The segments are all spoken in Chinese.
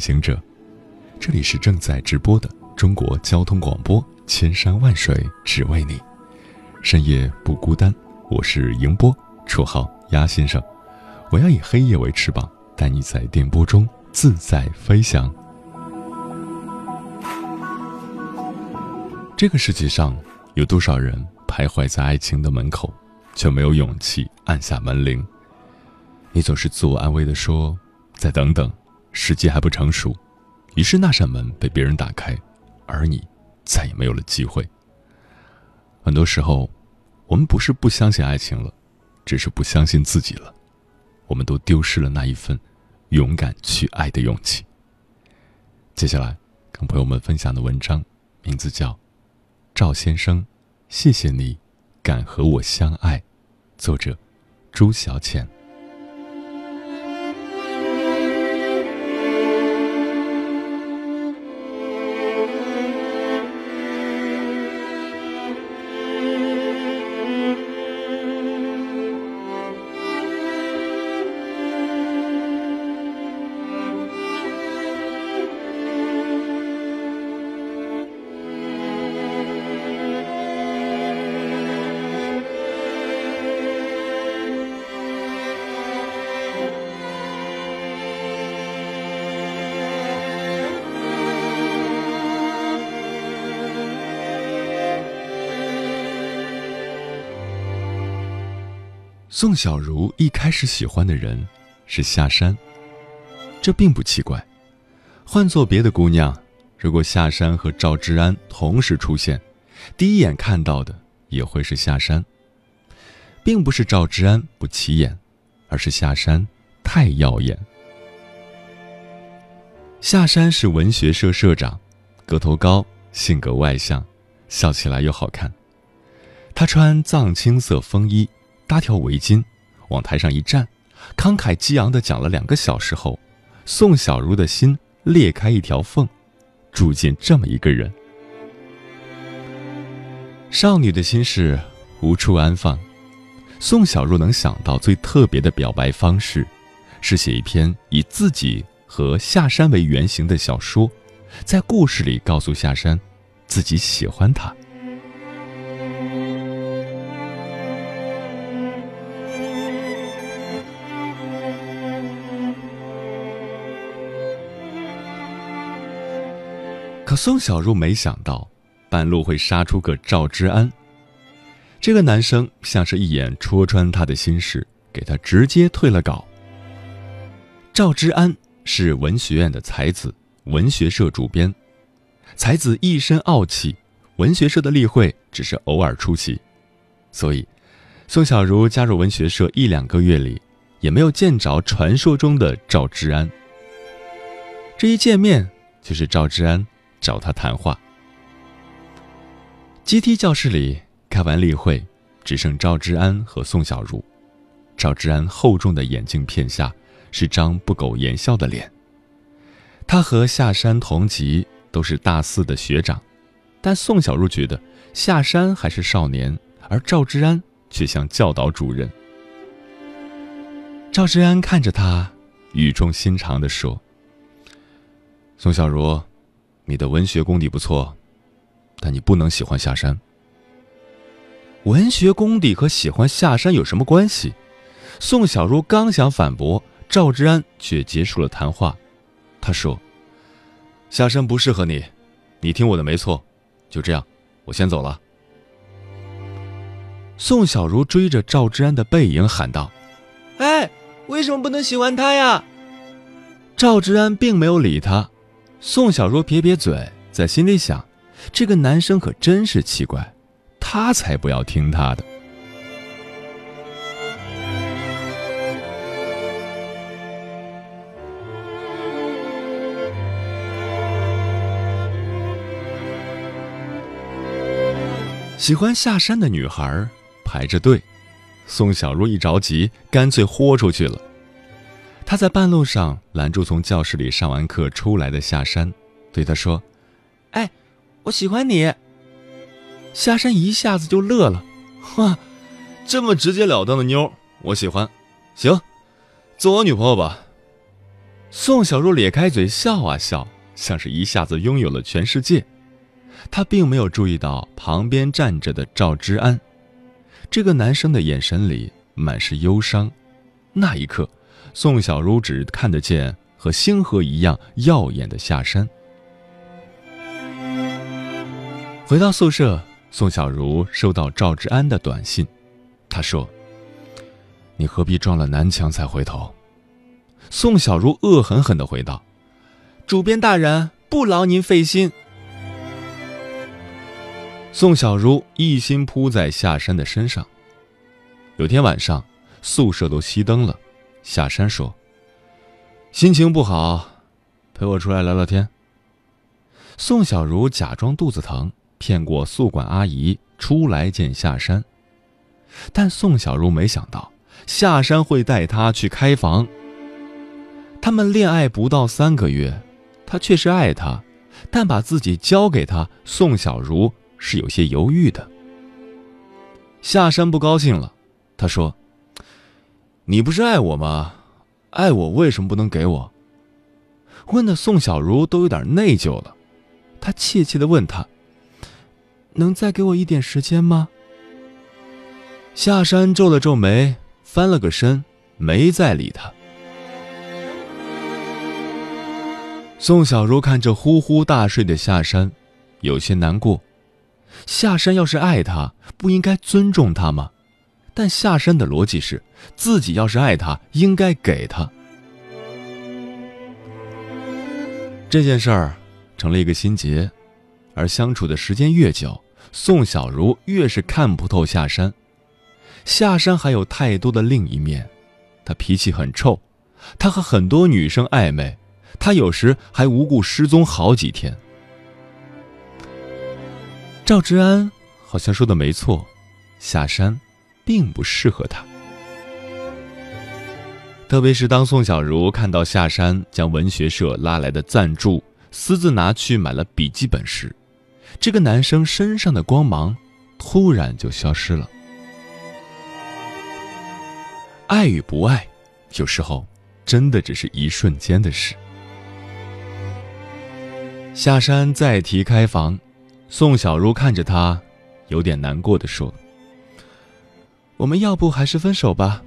行者，这里是正在直播的中国交通广播，千山万水只为你，深夜不孤单。我是迎波，绰号鸭先生。我要以黑夜为翅膀，带你在电波中自在飞翔。这个世界上有多少人徘徊在爱情的门口，却没有勇气按下门铃？你总是自我安慰的说：“再等等。”时机还不成熟，于是那扇门被别人打开，而你再也没有了机会。很多时候，我们不是不相信爱情了，只是不相信自己了。我们都丢失了那一份勇敢去爱的勇气。接下来，跟朋友们分享的文章名字叫《赵先生》，谢谢你敢和我相爱。作者：朱小浅。宋小茹一开始喜欢的人是夏山，这并不奇怪。换做别的姑娘，如果夏山和赵之安同时出现，第一眼看到的也会是夏山。并不是赵之安不起眼，而是夏山太耀眼。夏山是文学社社长，个头高，性格外向，笑起来又好看。他穿藏青色风衣。搭条围巾，往台上一站，慷慨激昂地讲了两个小时后，宋小茹的心裂开一条缝，住进这么一个人。少女的心事无处安放，宋小茹能想到最特别的表白方式，是写一篇以自己和下山为原型的小说，在故事里告诉下山，自己喜欢他。可宋小茹没想到，半路会杀出个赵之安。这个男生像是一眼戳穿他的心事，给他直接退了稿。赵之安是文学院的才子，文学社主编。才子一身傲气，文学社的例会只是偶尔出席，所以宋小茹加入文学社一两个月里，也没有见着传说中的赵之安。这一见面，就是赵之安。找他谈话。阶梯教室里开完例会，只剩赵之安和宋小茹。赵之安厚重的眼镜片下是张不苟言笑的脸。他和夏山同级，都是大四的学长，但宋小茹觉得夏山还是少年，而赵之安却像教导主任。赵之安看着他，语重心长地说：“宋小茹。”你的文学功底不错，但你不能喜欢下山。文学功底和喜欢下山有什么关系？宋小茹刚想反驳，赵之安却结束了谈话。他说：“下山不适合你，你听我的没错。就这样，我先走了。”宋小茹追着赵之安的背影喊道：“哎，为什么不能喜欢他呀？”赵之安并没有理他。宋小茹撇撇嘴，在心里想：“这个男生可真是奇怪。”他才不要听他的。喜欢下山的女孩排着队，宋小茹一着急，干脆豁出去了。他在半路上拦住从教室里上完课出来的夏山，对他说：“哎，我喜欢你。”夏山一下子就乐了，哇，这么直截了当的妞，我喜欢。行，做我女朋友吧。宋小若咧开嘴笑啊笑，像是一下子拥有了全世界。她并没有注意到旁边站着的赵之安，这个男生的眼神里满是忧伤。那一刻，宋小茹只看得见和星河一样耀眼的下山。回到宿舍。宋小茹收到赵志安的短信，他说：“你何必撞了南墙才回头？”宋小茹恶狠狠地回道：“主编大人，不劳您费心。”宋小茹一心扑在下山的身上。有天晚上，宿舍都熄灯了，下山说：“心情不好，陪我出来聊聊天。”宋小茹假装肚子疼。骗过宿管阿姨出来见下山，但宋小茹没想到下山会带她去开房。他们恋爱不到三个月，他确实爱她，但把自己交给他，宋小茹是有些犹豫的。下山不高兴了，他说：“你不是爱我吗？爱我为什么不能给我？”问的宋小茹都有点内疚了，他怯怯的问他。能再给我一点时间吗？下山皱了皱眉，翻了个身，没再理他。宋小茹看着呼呼大睡的下山，有些难过。下山要是爱他，不应该尊重他吗？但下山的逻辑是，自己要是爱他，应该给他。这件事儿成了一个心结。而相处的时间越久，宋小茹越是看不透下山。下山还有太多的另一面，他脾气很臭，他和很多女生暧昧，他有时还无故失踪好几天。赵之安好像说的没错，下山并不适合他。特别是当宋小茹看到下山将文学社拉来的赞助私自拿去买了笔记本时，这个男生身上的光芒突然就消失了。爱与不爱，有时候真的只是一瞬间的事。下山再提开房，宋小茹看着他，有点难过的说：“我们要不还是分手吧？”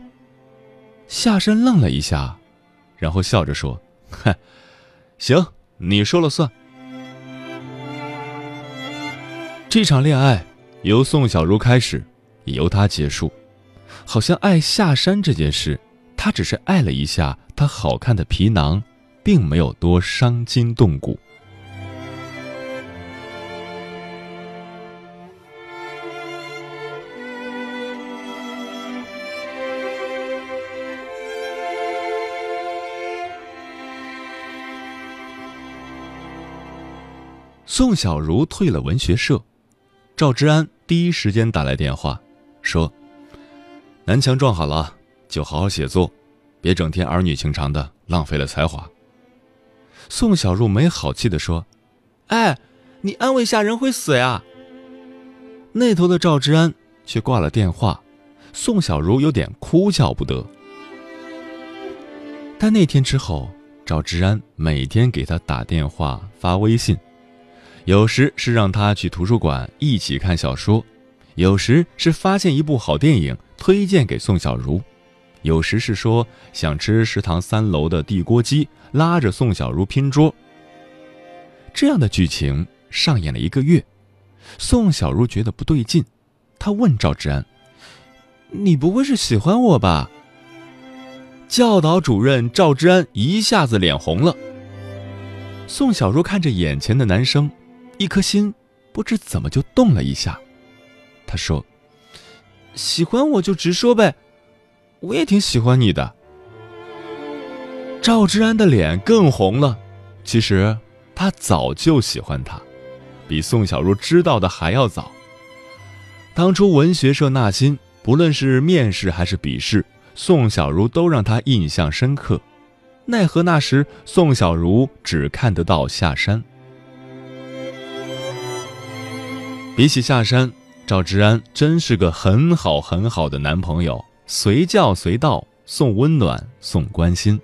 下山愣了一下，然后笑着说：“哼，行，你说了算。”这场恋爱由宋小茹开始，也由他结束。好像爱下山这件事，他只是爱了一下他好看的皮囊，并没有多伤筋动骨。宋小茹退了文学社。赵之安第一时间打来电话，说：“南墙撞好了，就好好写作，别整天儿女情长的，浪费了才华。”宋小茹没好气的说：“哎，你安慰下人会死呀！”那头的赵之安却挂了电话，宋小茹有点哭笑不得。但那天之后，赵之安每天给他打电话、发微信。有时是让他去图书馆一起看小说，有时是发现一部好电影推荐给宋小茹，有时是说想吃食堂三楼的地锅鸡，拉着宋小茹拼桌。这样的剧情上演了一个月，宋小茹觉得不对劲，她问赵志安：“你不会是喜欢我吧？”教导主任赵志安一下子脸红了。宋小茹看着眼前的男生，一颗心不知怎么就动了一下。他说：“喜欢我就直说呗，我也挺喜欢你的。”赵之安的脸更红了。其实他早就喜欢他，比宋小茹知道的还要早。当初文学社纳新，不论是面试还是笔试，宋小茹都让他印象深刻。奈何那时宋小茹只看得到下山。比起下山。赵之安真是个很好很好的男朋友，随叫随到，送温暖，送关心。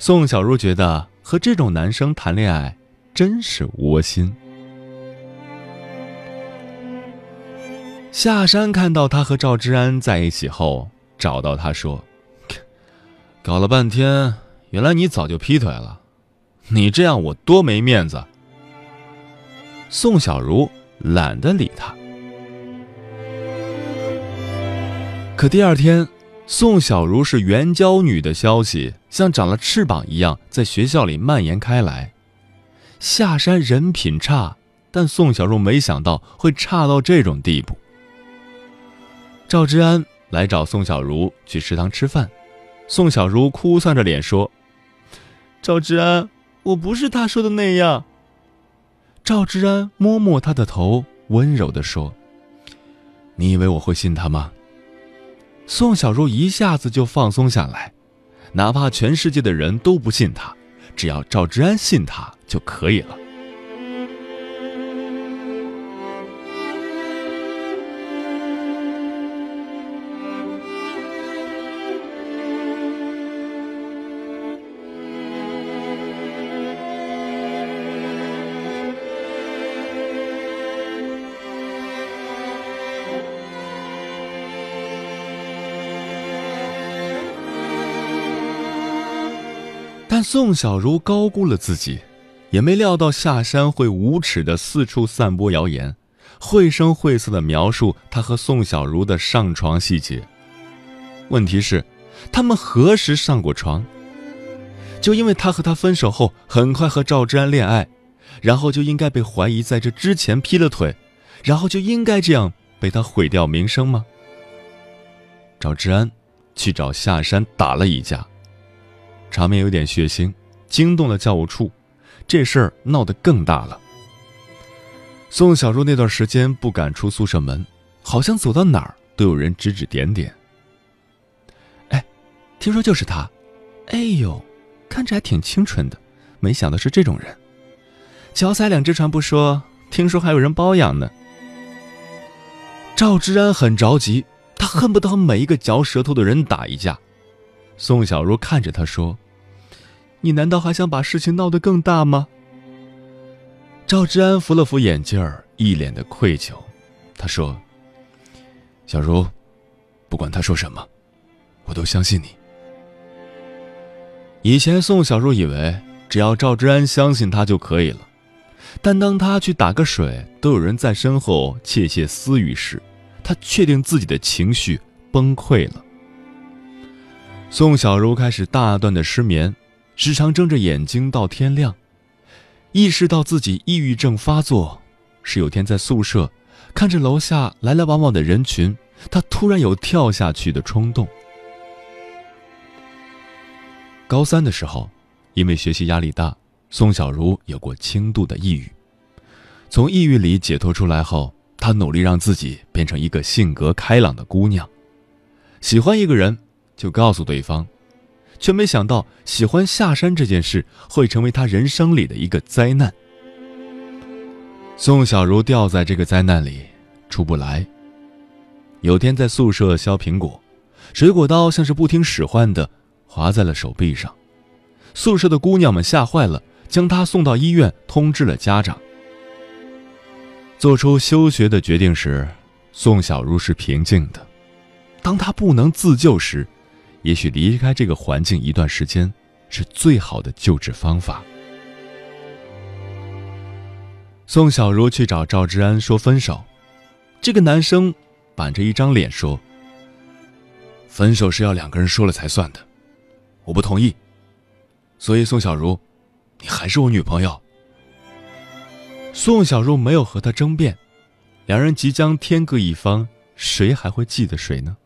宋小茹觉得和这种男生谈恋爱真是窝心。下山看到他和赵之安在一起后，找到他说：“搞了半天，原来你早就劈腿了，你这样我多没面子。”宋小茹懒得理他。可第二天，宋小茹是援交女的消息像长了翅膀一样在学校里蔓延开来。下山人品差，但宋小茹没想到会差到这种地步。赵之安来找宋小茹去食堂吃饭，宋小茹哭丧着脸说：“赵之安，我不是他说的那样。”赵之安摸摸他的头，温柔地说：“你以为我会信他吗？”宋小茹一下子就放松下来，哪怕全世界的人都不信他，只要赵之安信他就可以了。宋小茹高估了自己，也没料到下山会无耻的四处散播谣言，绘声绘色的描述他和宋小茹的上床细节。问题是，他们何时上过床？就因为他和他分手后很快和赵之安恋爱，然后就应该被怀疑在这之前劈了腿，然后就应该这样被他毁掉名声吗？赵之安去找下山打了一架。场面有点血腥，惊动了教务处，这事儿闹得更大了。宋小茹那段时间不敢出宿舍门，好像走到哪儿都有人指指点点。哎，听说就是他，哎呦，看着还挺清纯的，没想到是这种人。脚踩两只船不说，听说还有人包养呢。赵之安很着急，他恨不得和每一个嚼舌头的人打一架。宋小茹看着他说：“你难道还想把事情闹得更大吗？”赵志安扶了扶眼镜儿，一脸的愧疚。他说：“小茹，不管他说什么，我都相信你。”以前宋小茹以为只要赵志安相信他就可以了，但当他去打个水都有人在身后窃窃私语时，他确定自己的情绪崩溃了。宋小茹开始大段的失眠，时常睁着眼睛到天亮。意识到自己抑郁症发作，是有天在宿舍，看着楼下来来往往的人群，她突然有跳下去的冲动。高三的时候，因为学习压力大，宋小茹有过轻度的抑郁。从抑郁里解脱出来后，她努力让自己变成一个性格开朗的姑娘，喜欢一个人。就告诉对方，却没想到喜欢下山这件事会成为他人生里的一个灾难。宋小茹掉在这个灾难里，出不来。有天在宿舍削苹果，水果刀像是不听使唤的划在了手臂上，宿舍的姑娘们吓坏了，将她送到医院，通知了家长。做出休学的决定时，宋小茹是平静的。当她不能自救时，也许离开这个环境一段时间是最好的救治方法。宋小茹去找赵志安说分手，这个男生板着一张脸说：“分手是要两个人说了才算的，我不同意。所以宋小茹，你还是我女朋友。”宋小茹没有和他争辩，两人即将天各一方，谁还会记得谁呢？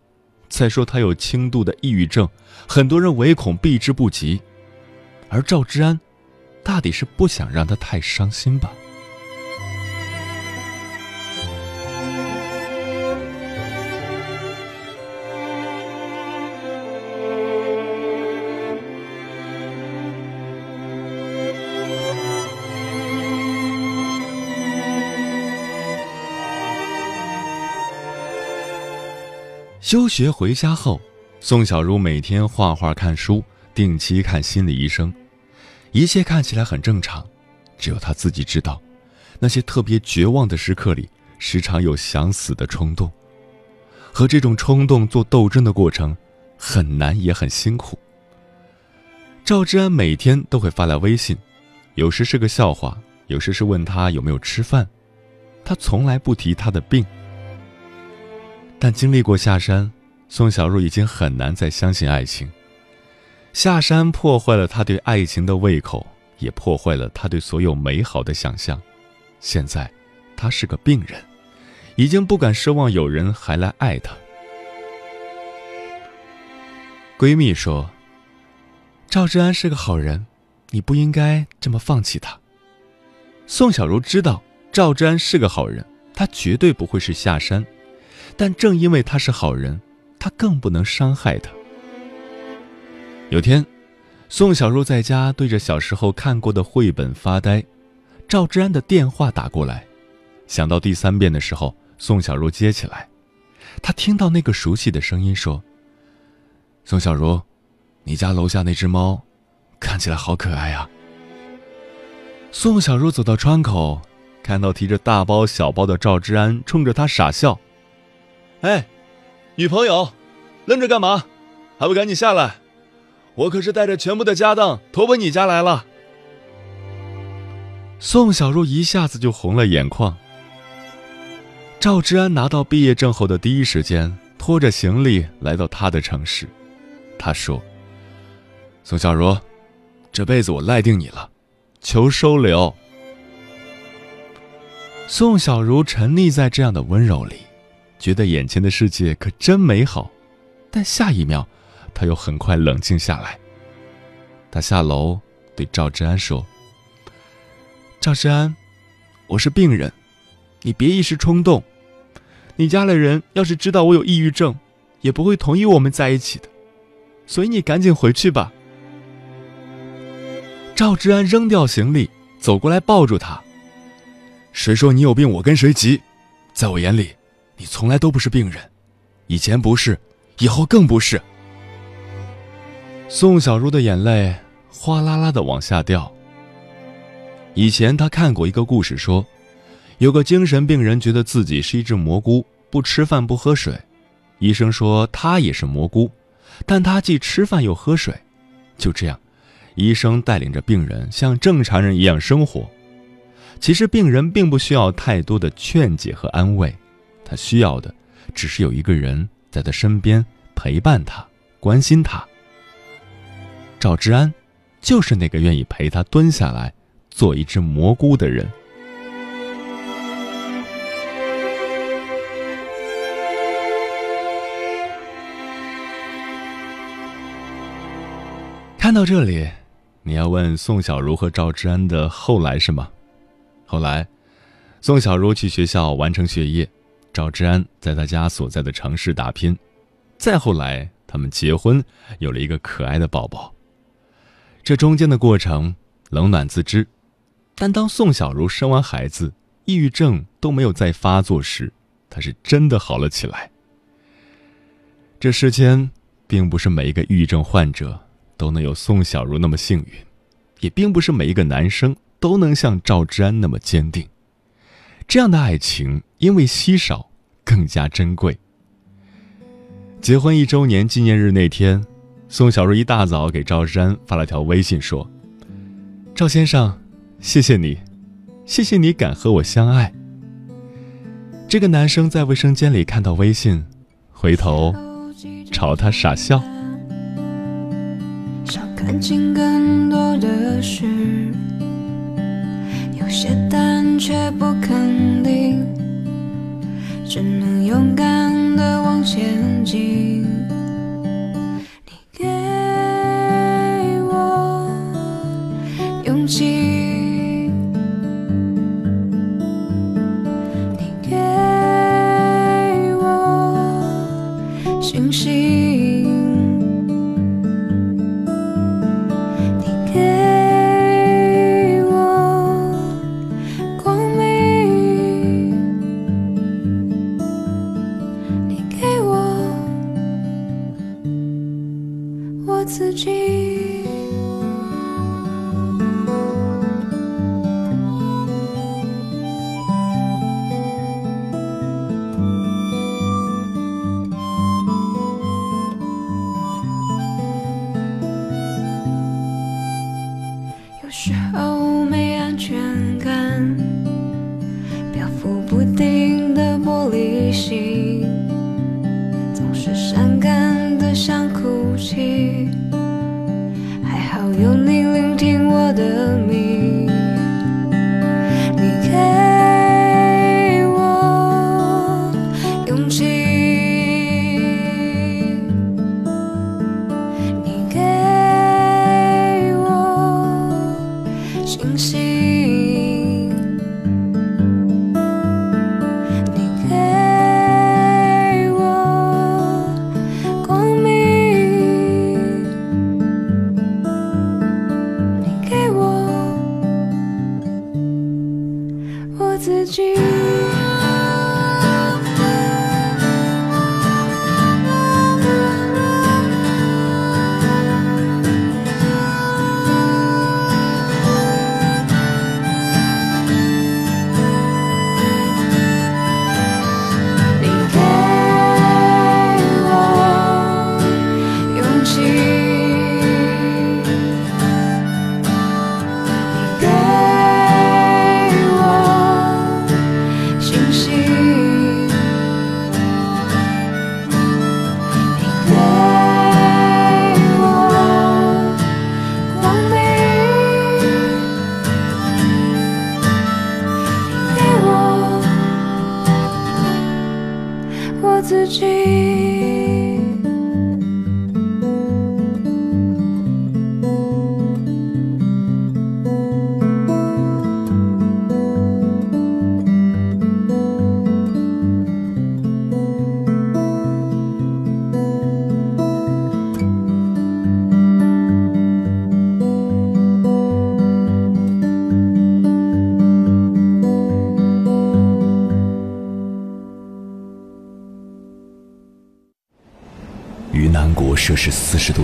再说他有轻度的抑郁症，很多人唯恐避之不及，而赵之安，大抵是不想让他太伤心吧。休学回家后，宋小茹每天画画、看书，定期看心理医生，一切看起来很正常。只有她自己知道，那些特别绝望的时刻里，时常有想死的冲动。和这种冲动做斗争的过程，很难也很辛苦。赵志安每天都会发来微信，有时是个笑话，有时是问他有没有吃饭。他从来不提他的病。但经历过下山，宋小茹已经很难再相信爱情。下山破坏了他对爱情的胃口，也破坏了他对所有美好的想象。现在，他是个病人，已经不敢奢望有人还来爱他。闺蜜说：“赵志安是个好人，你不应该这么放弃他。”宋小茹知道赵志安是个好人，他绝对不会是下山。但正因为他是好人，他更不能伤害他。有天，宋小茹在家对着小时候看过的绘本发呆，赵志安的电话打过来，想到第三遍的时候，宋小茹接起来，他听到那个熟悉的声音说：“宋小茹，你家楼下那只猫，看起来好可爱啊。”宋小茹走到窗口，看到提着大包小包的赵志安冲着他傻笑。哎，女朋友，愣着干嘛？还不赶紧下来！我可是带着全部的家当投奔你家来了。宋小茹一下子就红了眼眶。赵志安拿到毕业证后的第一时间，拖着行李来到他的城市。他说：“宋小茹，这辈子我赖定你了，求收留。”宋小茹沉溺在这样的温柔里。觉得眼前的世界可真美好，但下一秒，他又很快冷静下来。他下楼对赵志安说：“赵志安，我是病人，你别一时冲动。你家里人要是知道我有抑郁症，也不会同意我们在一起的。所以你赶紧回去吧。”赵志安扔掉行李，走过来抱住他：“谁说你有病，我跟谁急？在我眼里。”你从来都不是病人，以前不是，以后更不是。宋小茹的眼泪哗啦啦的往下掉。以前她看过一个故事，说有个精神病人觉得自己是一只蘑菇，不吃饭不喝水，医生说他也是蘑菇，但他既吃饭又喝水。就这样，医生带领着病人像正常人一样生活。其实病人并不需要太多的劝解和安慰。他需要的，只是有一个人在他身边陪伴他、关心他。赵之安，就是那个愿意陪他蹲下来做一只蘑菇的人。看到这里，你要问宋小茹和赵之安的后来是吗？后来，宋小茹去学校完成学业。赵志安在他家所在的城市打拼，再后来，他们结婚，有了一个可爱的宝宝。这中间的过程冷暖自知，但当宋小茹生完孩子，抑郁症都没有再发作时，她是真的好了起来。这世间，并不是每一个抑郁症患者都能有宋小茹那么幸运，也并不是每一个男生都能像赵志安那么坚定。这样的爱情，因为稀少。更加珍贵。结婚一周年纪念日那天，宋小瑞一大早给赵山发了条微信说：“赵先生，谢谢你，谢谢你敢和我相爱。”这个男生在卫生间里看到微信，回头朝他傻笑。想看清更多的事，却不肯定，只能勇敢的往前进。自己。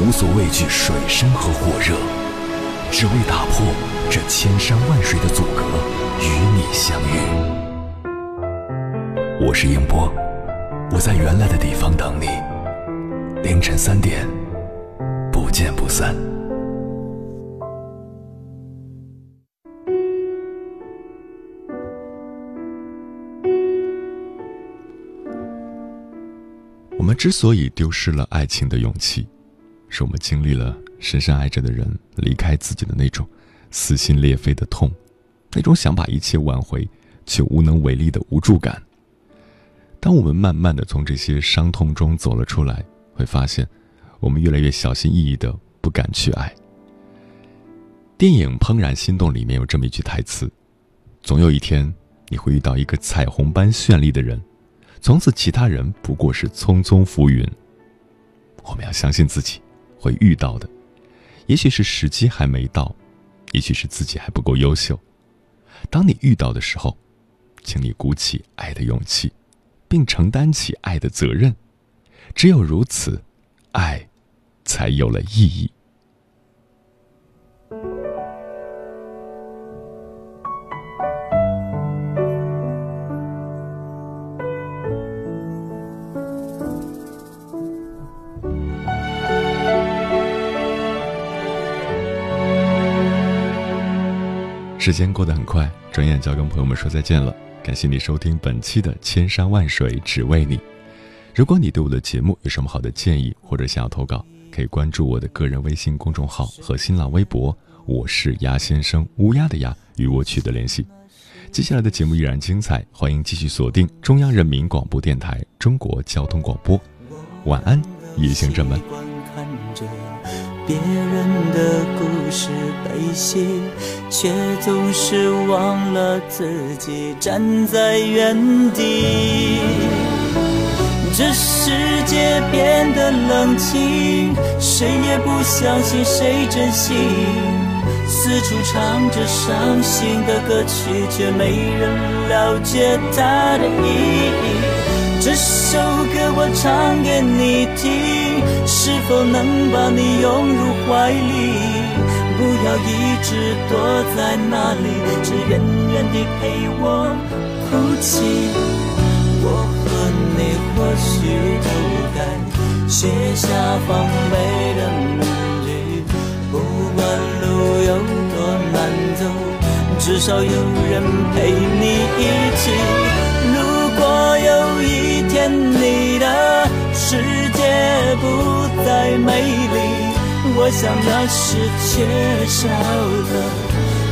无所畏惧水深和火热，只为打破这千山万水的阻隔，与你相遇。我是英波，我在原来的地方等你。凌晨三点，不见不散。我们之所以丢失了爱情的勇气，是我们经历了深深爱着的人离开自己的那种撕心裂肺的痛，那种想把一切挽回却无能为力的无助感。当我们慢慢的从这些伤痛中走了出来，会发现，我们越来越小心翼翼的不敢去爱。电影《怦然心动》里面有这么一句台词：“总有一天，你会遇到一个彩虹般绚丽的人，从此其他人不过是匆匆浮云。我们要相信自己会遇到的，也许是时机还没到，也许是自己还不够优秀。当你遇到的时候，请你鼓起爱的勇气，并承担起爱的责任。只有如此，爱才有了意义。时间过得很快，转眼就要跟朋友们说再见了。感谢你收听本期的《千山万水只为你》。如果你对我的节目有什么好的建议，或者想要投稿，可以关注我的个人微信公众号和新浪微博，我是鸭先生，乌鸦的鸭，与我取得联系。接下来的节目依然精彩，欢迎继续锁定中央人民广播电台中国交通广播。晚安，夜行者们。别人的故事悲喜，却总是忘了自己站在原地。这世界变得冷清，谁也不相信谁真心，四处唱着伤心的歌曲，却没人了解它的意义。这首歌我唱给你听，是否能把你拥入怀里？不要一直躲在那里，只远远地陪我哭泣。我和你或许都该卸下防备的面具，不管路有多难走，至少有人陪你一起。如果有一天你不再美丽，我想那是缺少了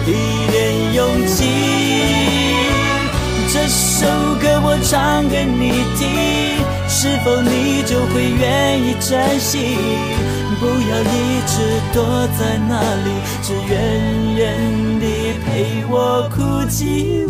一点勇气。这首歌我唱给你听，是否你就会愿意珍惜？不要一直躲在那里，只远远地陪我哭泣。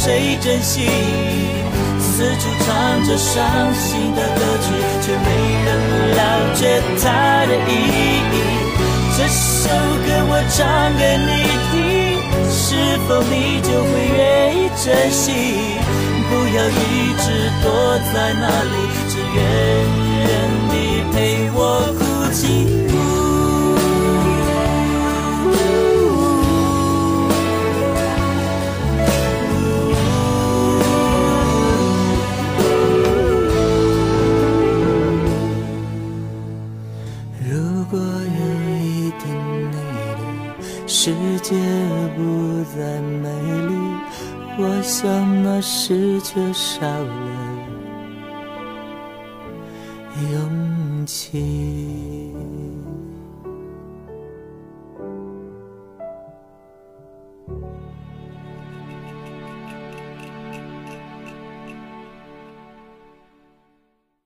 谁珍惜？四处唱着伤心的歌曲，却没人了解它的意义。这首歌我唱给你听，是否你就会愿意珍惜？不要一直躲在那里，只远远地陪我哭界不再美丽，我想那是缺少了勇气。